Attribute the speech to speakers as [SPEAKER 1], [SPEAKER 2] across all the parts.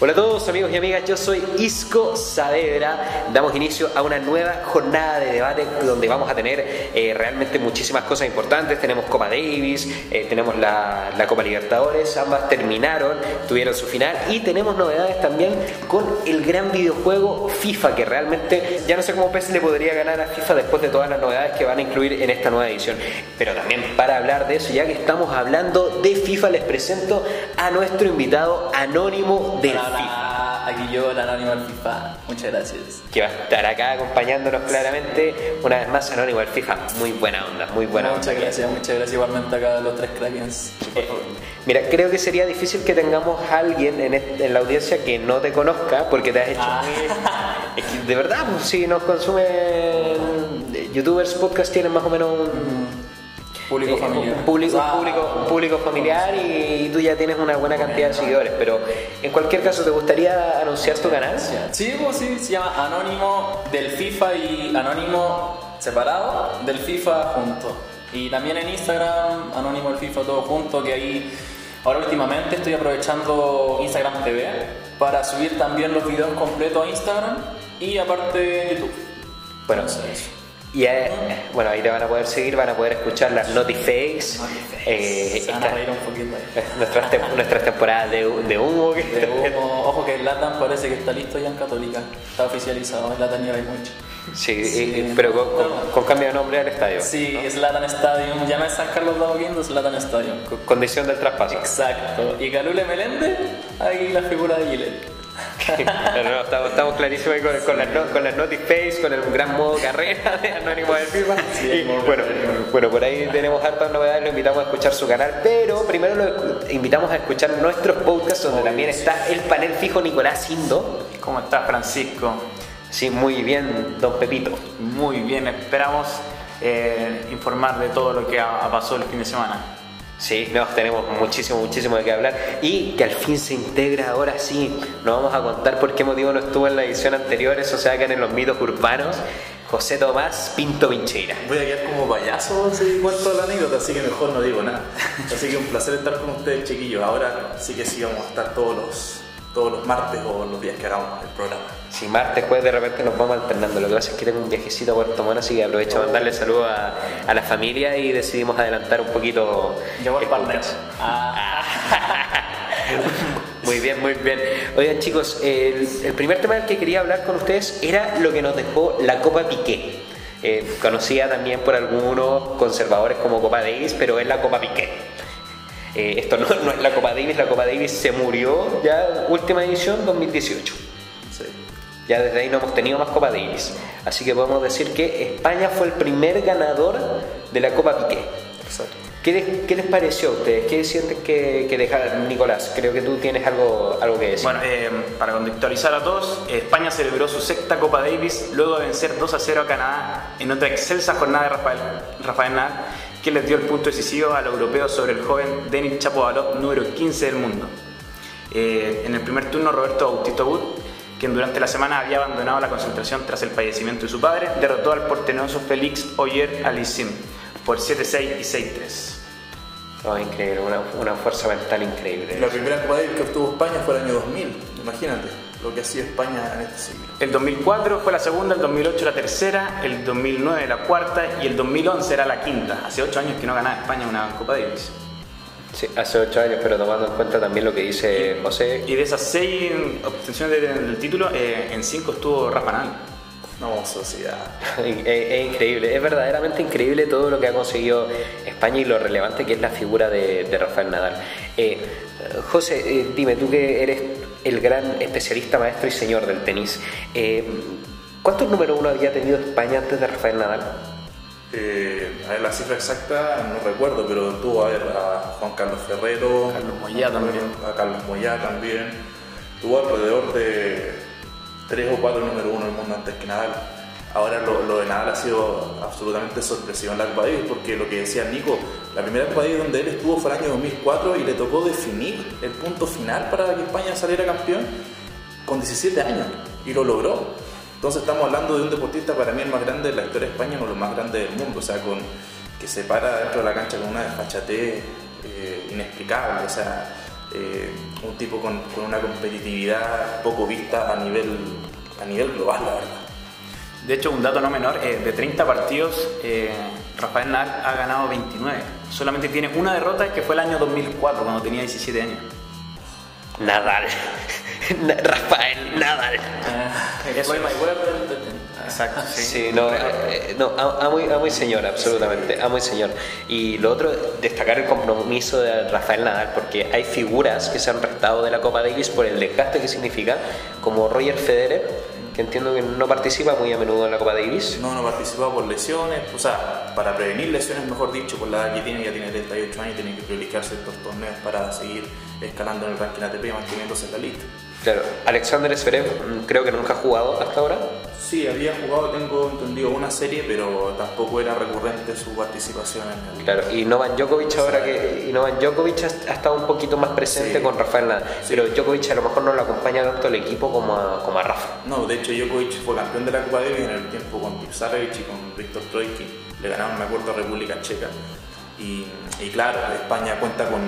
[SPEAKER 1] Hola a todos amigos y amigas, yo soy Isco Saavedra. Damos inicio a una nueva jornada de debate donde vamos a tener eh, realmente muchísimas cosas importantes. Tenemos Copa Davis, eh, tenemos la, Copa Libertadores, ambas terminaron, tuvieron su final y tenemos novedades también con el gran videojuego FIFA que realmente ya no sé cómo PES le podría ganar a FIFA después de todas las novedades que van a incluir en esta nueva edición. Pero también para hablar de eso, ya que estamos hablando de FIFA, les presento a nuestro invitado anónimo del
[SPEAKER 2] Hola, aquí yo, el anónimo del FIFA. Muchas gracias.
[SPEAKER 1] Que va a estar acá acompañándonos claramente, una vez más anónimo del FIFA. Muy buena onda, muy buena
[SPEAKER 2] muchas
[SPEAKER 1] onda.
[SPEAKER 2] gracias, muchas gracias igualmente acá los tres Krakens.
[SPEAKER 1] Eh, mira, creo que sería difícil que tengamos a alguien en, la audiencia que no te conozca porque te has hecho
[SPEAKER 2] Ah.
[SPEAKER 1] muy... Es que de verdad, pues, si nos consumen eh, youtubers, podcast tienen más o menos un...
[SPEAKER 2] Público
[SPEAKER 1] eh,
[SPEAKER 2] familiar.
[SPEAKER 1] Público, público, público familiar y, tú ya tienes una buena cantidad de seguidores, pero en cualquier caso, ¿te gustaría anunciar tu canal?
[SPEAKER 2] Sí, pues sí, se llama Anónimo del FIFA y Anónimo separado del FIFA junto. Y también en Instagram, Anónimo del FIFA todo junto, que ahí ahora últimamente estoy aprovechando Instagram TV para subir también los videos completos a Instagram y aparte YouTube.
[SPEAKER 1] Bueno,
[SPEAKER 2] Entonces,
[SPEAKER 1] y eh, bueno, ahí te van a poder seguir, van a poder escuchar las Notifakes, eh,
[SPEAKER 2] se van a reír un poquito ahí.
[SPEAKER 1] nuestras, tem- nuestras temporadas de, de humo que
[SPEAKER 2] De humo, ojo que el Latan parece que está listo ya en Católica. Está oficializado, el Latan mucho.
[SPEAKER 1] Sí,
[SPEAKER 2] Sí.
[SPEAKER 1] eh, pero con, con- con cambio de nombre al estadio.
[SPEAKER 2] Sí, es Latan Stadium. Ya no es San Carlos de Apoquindo, es Latan Stadium.
[SPEAKER 1] Con- Condición del traspaso.
[SPEAKER 2] Exacto. Y Calule Meléndez, ahí la figura de Gillette.
[SPEAKER 1] No, estamos, estamos clarísimos ahí con, con las, con las con el gran modo carrera de Anónimo del FIFA.
[SPEAKER 2] Sí,
[SPEAKER 1] Y, bueno, bueno, por ahí tenemos hartas novedades, lo invitamos a escuchar su canal, pero primero lo invitamos a escuchar nuestros podcasts donde también está el panel fijo Nicolás Indo.
[SPEAKER 3] ¿Cómo estás, Francisco?
[SPEAKER 1] Sí, muy bien, don Pepito.
[SPEAKER 3] Muy bien, esperamos eh, informar de todo lo que ha, ha pasado el fin de semana.
[SPEAKER 1] Sí, no, tenemos muchísimo, muchísimo de qué hablar y que al fin se integra ahora sí. Nos vamos a contar por qué motivo no estuvo en la edición anterior, eso se hagan en los mitos urbanos. José Tomás Pinto Vincheira.
[SPEAKER 4] Voy a quedar como payaso si cuento la anécdota, así que mejor no digo nada. Así que un placer estar con ustedes, chiquillos. Ahora sí que sí vamos a estar todos los, todos los martes o los días que hagamos el programa.
[SPEAKER 1] Si martes, jueves, de repente nos vamos alternando. Lo que pasa es que tengo un viajecito a Puerto Montt, así que aprovecho a mandarle saludos a, a la familia y decidimos adelantar un poquito.
[SPEAKER 2] El partner.
[SPEAKER 1] podcast.
[SPEAKER 2] Ah,
[SPEAKER 1] Muy bien, muy bien. Oigan chicos, el, el primer tema del que quería hablar con ustedes era lo que nos dejó la Copa Piqué. Eh, conocida también por algunos conservadores como Copa Davis, pero es la Copa Piqué. Eh, esto no, no es la Copa Davis, la Copa Davis se murió ya última edición 2018.
[SPEAKER 4] Sí.
[SPEAKER 1] Ya desde ahí no hemos tenido más Copa Davis. Así que podemos decir que España fue el primer ganador de la Copa Piqué.
[SPEAKER 4] Exacto.
[SPEAKER 1] ¿Qué les, pareció a ustedes? ¿Qué sienten que, que dejar, Nicolás? Creo que tú tienes algo, algo que decir.
[SPEAKER 3] Bueno, eh, para contextualizar a todos, España celebró su sexta Copa Davis luego de vencer 2 a 0 a Canadá en otra excelsa jornada de Rafael, Rafael Nadal, que les dio el punto decisivo al europeo sobre el joven Denis Chapovalov, número 15 del mundo. Eh, en el primer turno, Roberto Bautista Wood, quien durante la semana había abandonado la concentración tras el fallecimiento de su padre, derrotó al portenoso Félix Oyer Alisim por 7-6 y 6-3.
[SPEAKER 1] Oh, increíble, una, una fuerza mental increíble.
[SPEAKER 4] La primera Copa Davis que obtuvo España fue el año 2000. Imagínate lo que ha sido España en este siglo.
[SPEAKER 3] El 2004 fue la segunda, el 2008 la tercera, el 2009 la cuarta y el 2011 era la quinta. Hace ocho años que no ganaba España una Copa Davis.
[SPEAKER 1] Sí, hace ocho años, pero tomando en cuenta también lo que dice José.
[SPEAKER 3] Y de esas seis obtenciones de- del título, eh, en cinco estuvo Rafa Nadal.
[SPEAKER 4] No, sociedad.
[SPEAKER 1] Es, es increíble, es verdaderamente increíble todo lo que ha conseguido España y lo relevante que es la figura de, de Rafael Nadal. Eh, José, eh, dime, tú que eres el gran especialista, maestro y señor del tenis, eh, ¿cuántos número uno había tenido España antes de Rafael Nadal?
[SPEAKER 4] Eh, a ver, la cifra exacta no recuerdo, pero tuvo a, ver, a Juan Carlos Ferrero,
[SPEAKER 3] Carlos Moyá también.
[SPEAKER 4] a Carlos Moyá también. Tuvo alrededor de tres o cuatro número uno del mundo antes que Nadal. Ahora lo, lo de Nadal ha sido absolutamente sorpresivo en la Copa Davis porque lo que decía Nico, la primera Copa Davis donde él estuvo fue el año 2004 y le tocó definir el punto final para que España saliera campeón con 17 años y lo logró. Entonces estamos hablando de un deportista para mí el más grande de la historia de España, uno de los más grandes del mundo, o sea, con que se para dentro de la cancha con una desfachatez eh, inexplicable, o sea, eh, un tipo con, con una competitividad poco vista a nivel, a nivel global, la verdad.
[SPEAKER 3] De hecho, un dato no menor, eh, de 30 partidos, eh, Rafael Nadal ha ganado 29. Solamente tiene una derrota que fue el año 2004, cuando tenía 17 años.
[SPEAKER 1] Nadal. Rafael Nadal.
[SPEAKER 2] Eh,
[SPEAKER 3] Eso es. Exacto, sí.
[SPEAKER 1] Sí, no, eh, no a, a muy, a muy señor, absolutamente, a muy señor. Y lo otro, destacar el compromiso de Rafael Nadal, porque hay figuras que se han restado de la Copa Davis por el desgaste que significa, como Roger Federer, que entiendo que no participa muy a menudo en la Copa Davis.
[SPEAKER 4] No, no participaba por lesiones, o sea, para prevenir lesiones, mejor dicho, por la edad que tiene, ya tiene 38 años y tiene que privilegiar ciertos torneos para seguir escalando en el ranking ATP y manteniéndose en la lista.
[SPEAKER 1] Claro, Alexander Zverev mm, creo que nunca ha jugado hasta ahora.
[SPEAKER 4] Sí, había jugado, tengo entendido, una serie, pero tampoco era recurrente su participación en el...
[SPEAKER 1] Claro, y Novan Djokovic ahora que y Novan Djokovic ha, ha estado un poquito más presente
[SPEAKER 4] Sí.
[SPEAKER 1] con Rafael Nadal,
[SPEAKER 4] Sí.
[SPEAKER 1] pero Djokovic a lo mejor no lo acompaña tanto el equipo como a, como a Rafa.
[SPEAKER 4] No, de hecho Djokovic fue campeón de la Copa Davis en el tiempo con Tipsarevic y con Víctor Troicki. Le ganaron, me acuerdo, a República Checa. Y, y claro, España cuenta con,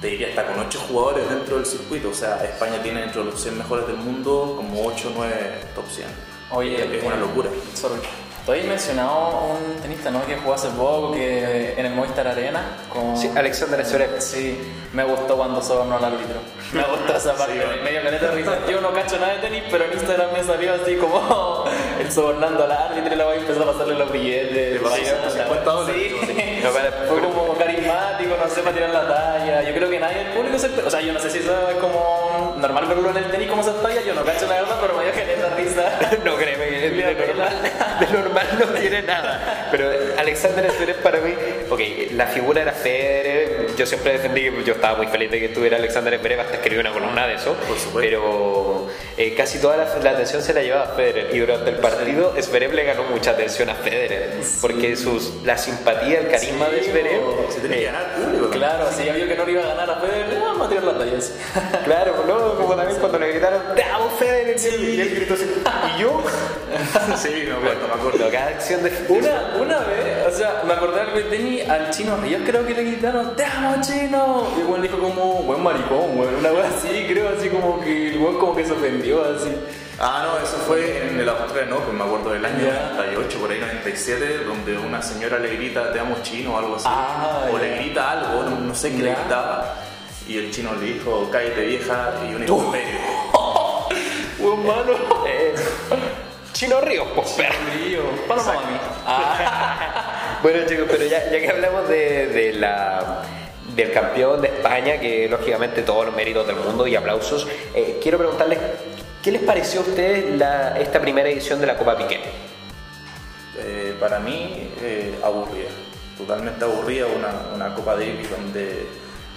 [SPEAKER 4] te diría, hasta con 8 jugadores dentro del circuito. O sea, España tiene dentro de los 100 mejores del mundo como 8 o 9 top 100.
[SPEAKER 2] Oye,
[SPEAKER 4] es una locura.
[SPEAKER 2] Sorry. Tú habías mencionado un tenista ¿no? que jugó hace poco que en el Movistar Arena. Con...
[SPEAKER 1] Sí, Alexander Zverev.
[SPEAKER 2] Sí, me gustó cuando sobornó al árbitro. Me gustó esa parte, me dio caleta de risa. Yo no cacho nada de tenis, pero en Instagram me salió así como sobornando al árbitro y la voy a empezar a pasarle los billetes.
[SPEAKER 4] Le
[SPEAKER 2] Sí,
[SPEAKER 4] 150 dólares.
[SPEAKER 2] Sí.
[SPEAKER 1] No, para-
[SPEAKER 2] Fue como carismático, no sé, para tirar la talla. Yo creo que nadie del público se O sea, yo no sé si eso es como normal verlo en el tenis como se talla, yo no cacho la verdad, pero me dio caleta de risa.
[SPEAKER 1] No créeme que de normal, de normal no tiene nada. Pero Alexander Zverev para mí, ok, la figura era Federer. Yo siempre defendí que yo estaba muy feliz de que estuviera Alexander Zverev hasta escribí una columna de eso.
[SPEAKER 4] Por supuesto.
[SPEAKER 1] Pero eh, casi toda la, la atención se la llevaba a Federer y durante el partido Zverev le ganó mucha atención a Federer porque sus, la simpatía, el carisma de Zverev.
[SPEAKER 4] Que ganar público.
[SPEAKER 2] Claro, si ya vio que no le iba a ganar a Federer, vamos a tirar la talla.
[SPEAKER 1] Claro, ¿no? Como también cuando le gritaron, ¡Te amo, Federer! Y él gritó así, ¿y yo?
[SPEAKER 4] Sí, me acuerdo, me acuerdo.
[SPEAKER 1] Cada acción de
[SPEAKER 2] Una, una vez, o sea, me acordé del tenis al chino Ríos, creo que le gritaron, ¡Te amo, chino! Y el dijo como, buen maricón, weón, una wea así, creo, así como que el weón como que se ofendió, así.
[SPEAKER 4] Ah, no, eso fue en el Australian Open, me acuerdo del año
[SPEAKER 2] Ya.
[SPEAKER 4] 98, por ahí 97, donde una señora le grita te amo chino o algo así.
[SPEAKER 2] Ah,
[SPEAKER 4] o le grita algo, no, no sé qué le gritaba. Y el chino le dijo, cállate vieja y un improperio.
[SPEAKER 2] Weón malo.
[SPEAKER 1] Eh, Chino Ríos, pues perro.
[SPEAKER 2] Río, paloma mami. Ah,
[SPEAKER 1] Bueno chicos, pero ya, ya que hablamos de, de la, del campeón de España, que lógicamente todos los méritos del mundo y aplausos, eh, quiero preguntarles, ¿qué les pareció a ustedes la, esta primera edición de la Copa Piqué?
[SPEAKER 4] Eh, para mí, eh, aburrida. Totalmente aburrida, una, una Copa Davis donde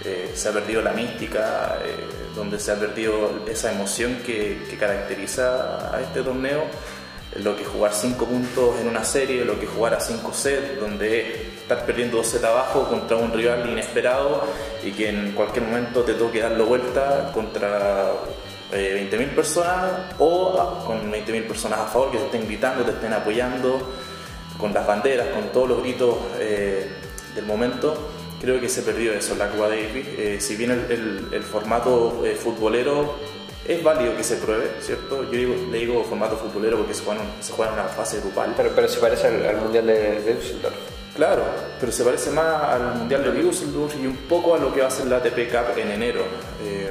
[SPEAKER 4] eh, se ha perdido la mística, eh, donde se ha perdido esa emoción que, caracteriza a este torneo. Lo que jugar 5 puntos en una serie, lo que jugar a 5 sets, donde estar perdiendo 2 sets abajo contra un rival inesperado y que en cualquier momento te toque darlo vuelta contra eh, 20.000 personas o con 20.000 personas a favor que te estén gritando, te estén apoyando con las banderas, con todos los gritos eh, del momento. Creo que se perdió eso en la Copa Davis. Eh, si bien el, el- el formato eh, futbolero es válido que se pruebe, ¿cierto? Yo digo- le digo formato futbolero porque se juega, en- se juega en una fase grupal.
[SPEAKER 1] Pero, pero se parece al, al Mundial de, de Düsseldorf.
[SPEAKER 4] Claro, pero se parece más al Mundial de Düsseldorf y un poco a lo que va a ser la ATP Cup en enero. Eh,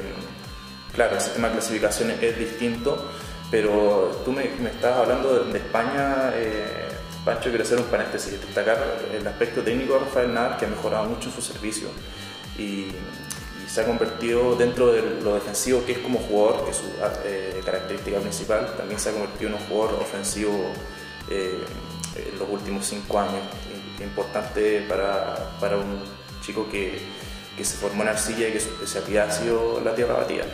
[SPEAKER 4] claro, el sistema de clasificación es distinto, pero tú me, me estabas hablando de, de España, eh, Pancho, quiero hacer un paréntesis, destacar el aspecto técnico de Rafael Nadal, que ha mejorado mucho en su servicio y, y se ha convertido dentro de lo defensivo que es como jugador, que es su eh, característica principal, también se ha convertido en un jugador ofensivo eh, en los últimos cinco años. Importante para, para un chico que, que se formó en arcilla y que su especialidad ha sido la tierra batida.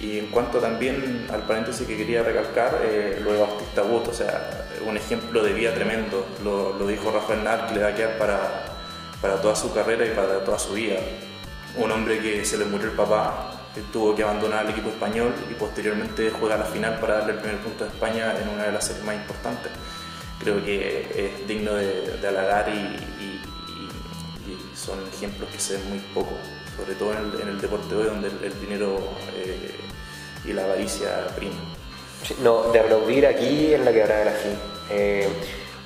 [SPEAKER 4] Y en cuanto también al paréntesis que quería recalcar, eh, lo de Bautista Wood, o sea, un ejemplo de vida tremendo, lo, dijo Rafael Nadal, que le va a quedar para, para toda su carrera y para toda su vida. Un hombre que se le murió el papá, que tuvo que abandonar el equipo español y posteriormente juega la final para darle el primer punto a España en una de las series más importantes. Creo que es digno de, de halagar y, y- son ejemplos que se ven muy poco sobre todo en el, deporte hoy donde el, dinero eh, y la avaricia prima.
[SPEAKER 1] No, de aplaudir aquí en la quebrada de la. Eh,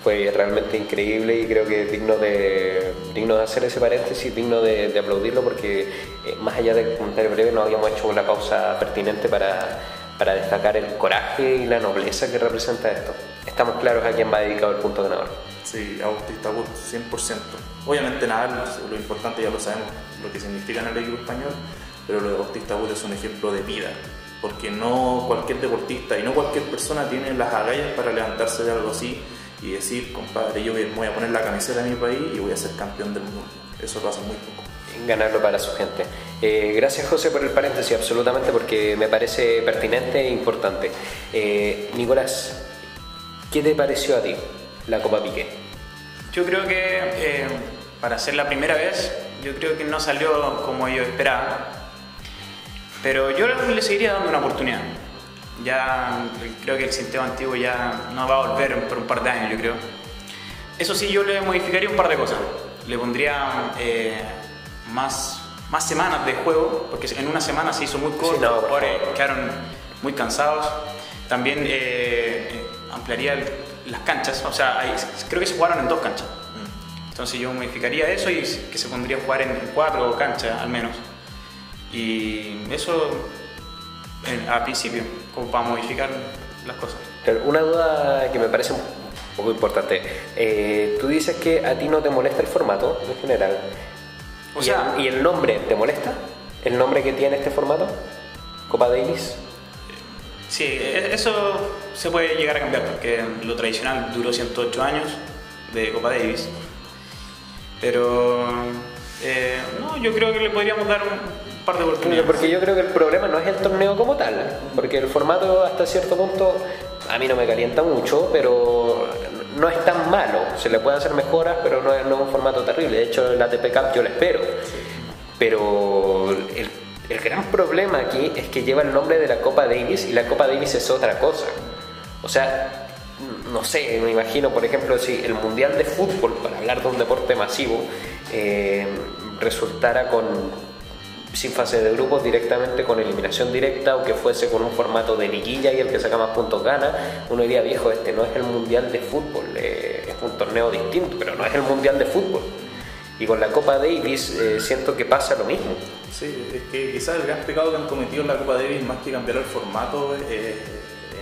[SPEAKER 1] fue realmente increíble y creo que es digno de, digno de hacer ese paréntesis, digno de, de aplaudirlo porque eh, más allá del comentario breve no habíamos hecho una pausa pertinente para, para destacar el coraje y la nobleza que representa esto. Estamos claros a quién va dedicado el punto ganador.
[SPEAKER 4] Sí, Bautista Wood, 100%. Obviamente nada, lo importante ya lo sabemos, lo que significa en el equipo español, pero lo de Bautista Wood es un ejemplo de vida, porque no cualquier deportista y no cualquier persona tiene las agallas para levantarse de algo así y decir, compadre, yo voy a poner la camiseta de mi país y voy a ser campeón del mundo. Eso hace muy poco.
[SPEAKER 1] ganarlo para su gente. Eh, gracias José por el paréntesis, absolutamente, porque me parece pertinente e importante. Eh, Nicolás, ¿qué te pareció a ti la Copa Piqué?
[SPEAKER 3] Yo creo que eh, para ser la primera vez, yo creo que no salió como yo esperaba. Pero yo le seguiría dando una oportunidad. Ya creo que el sistema antiguo ya no va a volver por un par de años, yo creo. Eso sí, yo le modificaría un par de cosas. Le pondría eh, más, más semanas de juego, porque en una semana se hizo muy corto,
[SPEAKER 1] Sí, no,
[SPEAKER 3] los jugadores quedaron muy cansados. También eh, ampliaría el- las canchas, o sea, hay- creo que se jugaron en dos canchas. Entonces yo modificaría eso y que se pondría a jugar en cuatro canchas al menos. Y eso en- a principio, como para modificar las cosas.
[SPEAKER 1] Pero una duda que me parece un poco importante. Eh, tú dices que a ti no te molesta el formato en general.
[SPEAKER 3] O
[SPEAKER 1] ¿Y,
[SPEAKER 3] sea-
[SPEAKER 1] el, y el nombre te molesta? ¿El nombre que tiene este formato? Copa Davis.
[SPEAKER 3] Sí, e- eso se puede llegar a cambiar porque lo tradicional duró 108 años de Copa Davis. Pero eh, no, yo creo que le podríamos dar un par de oportunidades.
[SPEAKER 1] Porque yo creo que el problema no es el torneo como tal, porque el formato hasta cierto punto a mí no me calienta mucho, pero no es tan malo. Se le pueden hacer mejoras, pero no es, no es un formato terrible. De hecho, el ATP Cup yo lo espero. Pero el, el gran problema aquí es que lleva el nombre de la Copa Davis y la Copa Davis es otra cosa. O sea, no sé, me imagino, por ejemplo, si el Mundial de Fútbol, para hablar de un deporte masivo, eh, resultara con sin fase de grupos directamente con eliminación directa o que fuese con un formato de liguilla y el que saca más puntos gana, uno diría, viejo, este no es el Mundial de Fútbol, eh, es un torneo distinto, pero no es el Mundial de Fútbol. Y con la Copa Davis eh, siento que pasa lo mismo.
[SPEAKER 4] Sí, es que quizás el gran pecado que han cometido en la Copa Davis, más que cambiar el formato, eh,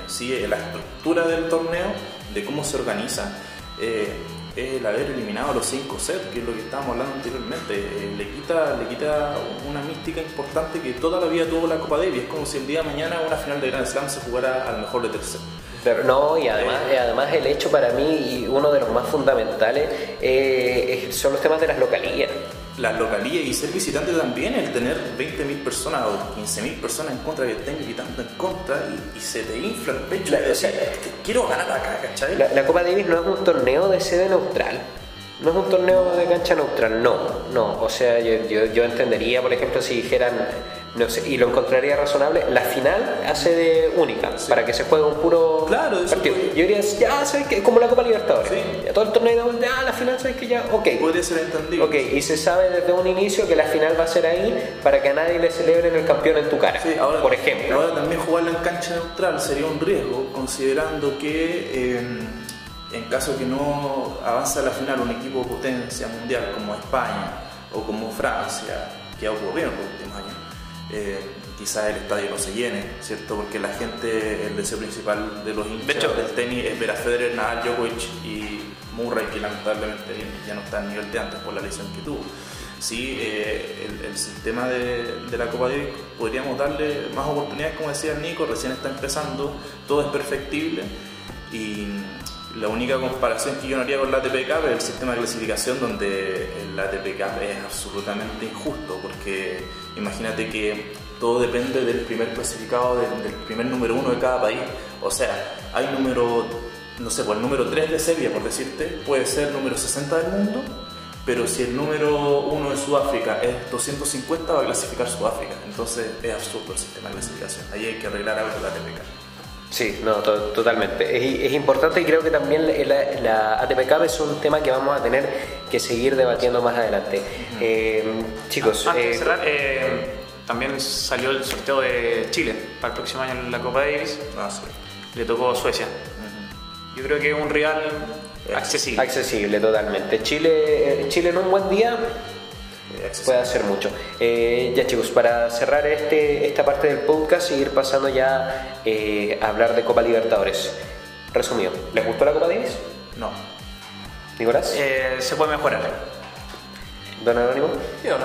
[SPEAKER 4] en sí, eh, la estructura del torneo, de cómo se organiza, eh, es el haber eliminado los 5 sets, que es lo que estábamos hablando anteriormente. Eh, le, quita, le quita una mística importante que toda la vida tuvo la Copa Davis. Es como si el día de mañana una final de Grand Slam se jugara al mejor de tercero.
[SPEAKER 1] Pero no, y además, y además el hecho para mí, y uno de los más fundamentales, eh, son los temas de las localías.
[SPEAKER 4] Las localías y ser visitante también, el tener 20.000 personas o 15.000 personas en contra que estén gritando en contra y, y se te infla el pecho
[SPEAKER 1] La-
[SPEAKER 4] y decir, quiero ganar acá, ¿cachai?
[SPEAKER 1] La, la Copa Davis no es un torneo de sede neutral. No es un torneo de cancha neutral, no, no. O sea, yo, yo, yo entendería, por ejemplo, si dijeran, no sé, y lo encontraría razonable, la final hace de única, para que se juegue un puro
[SPEAKER 4] Claro,
[SPEAKER 1] partido.
[SPEAKER 4] puede-
[SPEAKER 1] Yo diría, ya, ¿sabes qué? Como la Copa Libertadores.
[SPEAKER 4] Sí.
[SPEAKER 1] Todo el torneo, ya, la final, ¿sabes que Ya, ok.
[SPEAKER 4] Podría ser entendido.
[SPEAKER 1] Ok, y se sabe desde un inicio que la final va a ser ahí para que a nadie le celebren el campeón en tu cara,
[SPEAKER 4] Sí, ahora,
[SPEAKER 1] por ejemplo.
[SPEAKER 4] Ahora también jugarla en cancha neutral sería un riesgo, considerando que eh, en caso que no avanza a la final un equipo de potencia mundial como España o como Francia, que ha ocurrido años, eh, quizás el estadio no se llene, ¿cierto? Porque la gente, el deseo principal de los hinchas
[SPEAKER 3] hecho-
[SPEAKER 4] del tenis es ver a Federer, Nadal, Djokovic y Murray, que lamentablemente ya no está al nivel de antes por la lesión que tuvo. Sí, eh, el, el sistema de, de la Copa Davis podríamos darle más oportunidades, como decía Nico, recién está empezando, todo es perfectible y la única comparación que yo no haría con la ATP Cup es el sistema de clasificación donde el ATP es absolutamente injusto porque imagínate que todo depende del primer clasificado, del, primer número uno de cada país. O sea, hay número, no sé, pues el número 3 de Serbia, por decirte, puede ser número 60 del mundo, pero si el número 1 de Sudáfrica es 250, va a clasificar Sudáfrica. Entonces es absurdo el sistema de clasificación. Ahí hay que arreglar algo la Cup.
[SPEAKER 1] Sí, no, to- totalmente. Es, es importante y creo que también la, la ATP Cup es un tema que vamos a tener que seguir debatiendo más adelante. Eh, chicos,
[SPEAKER 3] Antes de
[SPEAKER 1] eh,
[SPEAKER 3] cerrar, eh, también salió el sorteo de Chile para el próximo año en la Copa Davis.
[SPEAKER 4] Ah, sí.
[SPEAKER 3] Le tocó Suecia. Yo creo que es un rival accesible.
[SPEAKER 1] accesible totalmente. Chile, eh, Chile en un buen día. Puede hacer mucho. Eh, ya chicos, para cerrar este, esta parte del podcast y ir pasando ya eh, a hablar de Copa Libertadores. Resumido, ¿les gustó la Copa Davis?
[SPEAKER 4] No.
[SPEAKER 1] Nicolás,
[SPEAKER 3] Eh, se puede mejorar.
[SPEAKER 1] Don Anónimo.
[SPEAKER 2] ¿Sí o no?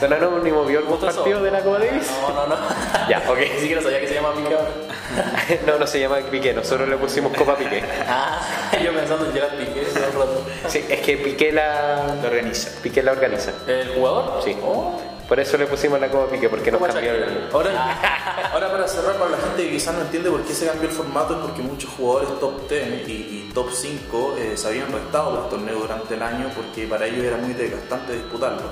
[SPEAKER 1] Don Anónimo vio algún partido de la Copa Davis?
[SPEAKER 2] No, no, no.
[SPEAKER 1] Ya, ok.
[SPEAKER 2] Ni siquiera sabía que se llama Piqué ahora.
[SPEAKER 1] no, no se llama Piqué, nosotros le pusimos Copa Piqué.
[SPEAKER 2] Ah, yo pensando en Gerard Piqué todo el rato.
[SPEAKER 1] Sí, es que Piqué la,
[SPEAKER 3] organiza.
[SPEAKER 1] Piqué la organiza.
[SPEAKER 2] ¿El jugador?
[SPEAKER 1] Sí.
[SPEAKER 2] Oh.
[SPEAKER 1] Por eso le pusimos la Copa Piqué, porque nos cambió
[SPEAKER 2] Shakira.
[SPEAKER 1] el...
[SPEAKER 4] Ahora, ahora para cerrar, para la gente que quizás no entiende por qué se cambió el formato, es porque muchos jugadores top 10 y, y top 5 eh, se habían restado del torneo durante el año porque para ellos era muy desgastante disputarlo.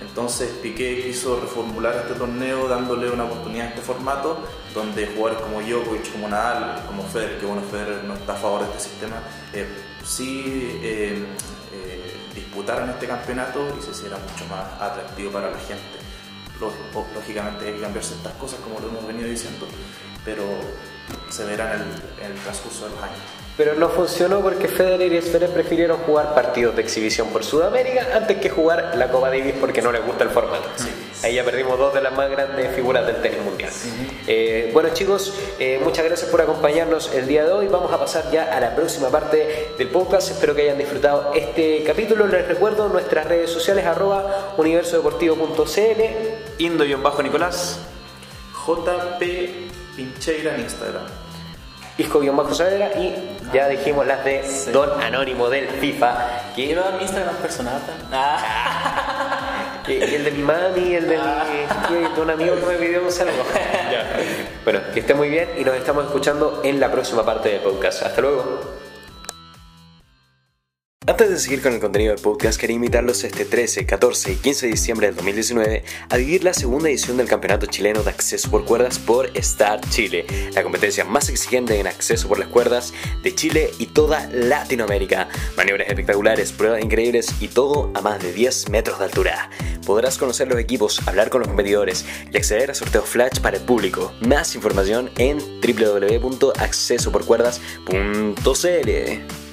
[SPEAKER 4] Entonces Piqué quiso reformular este torneo dándole una oportunidad a este formato, donde jugadores como Djokovic, como Nadal, como Federer, que bueno, Federer no está a favor de este sistema, eh, sí eh, eh, disputaran este campeonato y se hiciera mucho más atractivo para la gente. Ló- Lógicamente hay que cambiar ciertas cosas como lo hemos venido diciendo, pero se verán en el, en el transcurso de los años.
[SPEAKER 1] Pero no funcionó porque Federer y Zverev prefirieron jugar partidos de exhibición por Sudamérica antes que jugar la Copa Davis porque no les gusta el formato. Ahí ya perdimos dos de las más grandes figuras del tenis mundial. Eh, bueno chicos, eh, muchas gracias por acompañarnos el día de hoy. Vamos a pasar ya a la próxima parte del podcast. Espero que hayan disfrutado este capítulo. Les recuerdo nuestras redes sociales arroba universodeportivo.cl
[SPEAKER 3] Indo-Nicolás.
[SPEAKER 4] JP Pincheira en Instagram.
[SPEAKER 1] Isco-Bajo Saavedra y ya dijimos las de
[SPEAKER 2] Sí.
[SPEAKER 1] Don Anónimo del FIFA que
[SPEAKER 2] dar mi Instagram personal. Ah.
[SPEAKER 1] Y el de mi mami, el de, mi, de un amigo que me pidió un saludo. Bueno, que esté muy bien y nos estamos escuchando en la próxima parte del podcast. Hasta luego. Antes de seguir con el contenido del podcast, quería invitarlos este 13, 14 y 15 de diciembre del 2019 a vivir la segunda edición del Campeonato Chileno de Acceso por Cuerdas por Star Chile, la competencia más exigente en acceso por las cuerdas de Chile y toda Latinoamérica. Maniobras espectaculares, pruebas increíbles y todo a más de 10 metros de altura. Podrás conocer los equipos, hablar con los competidores y acceder a sorteos flash para el público. Más información en www.accesoporcuerdas.cl.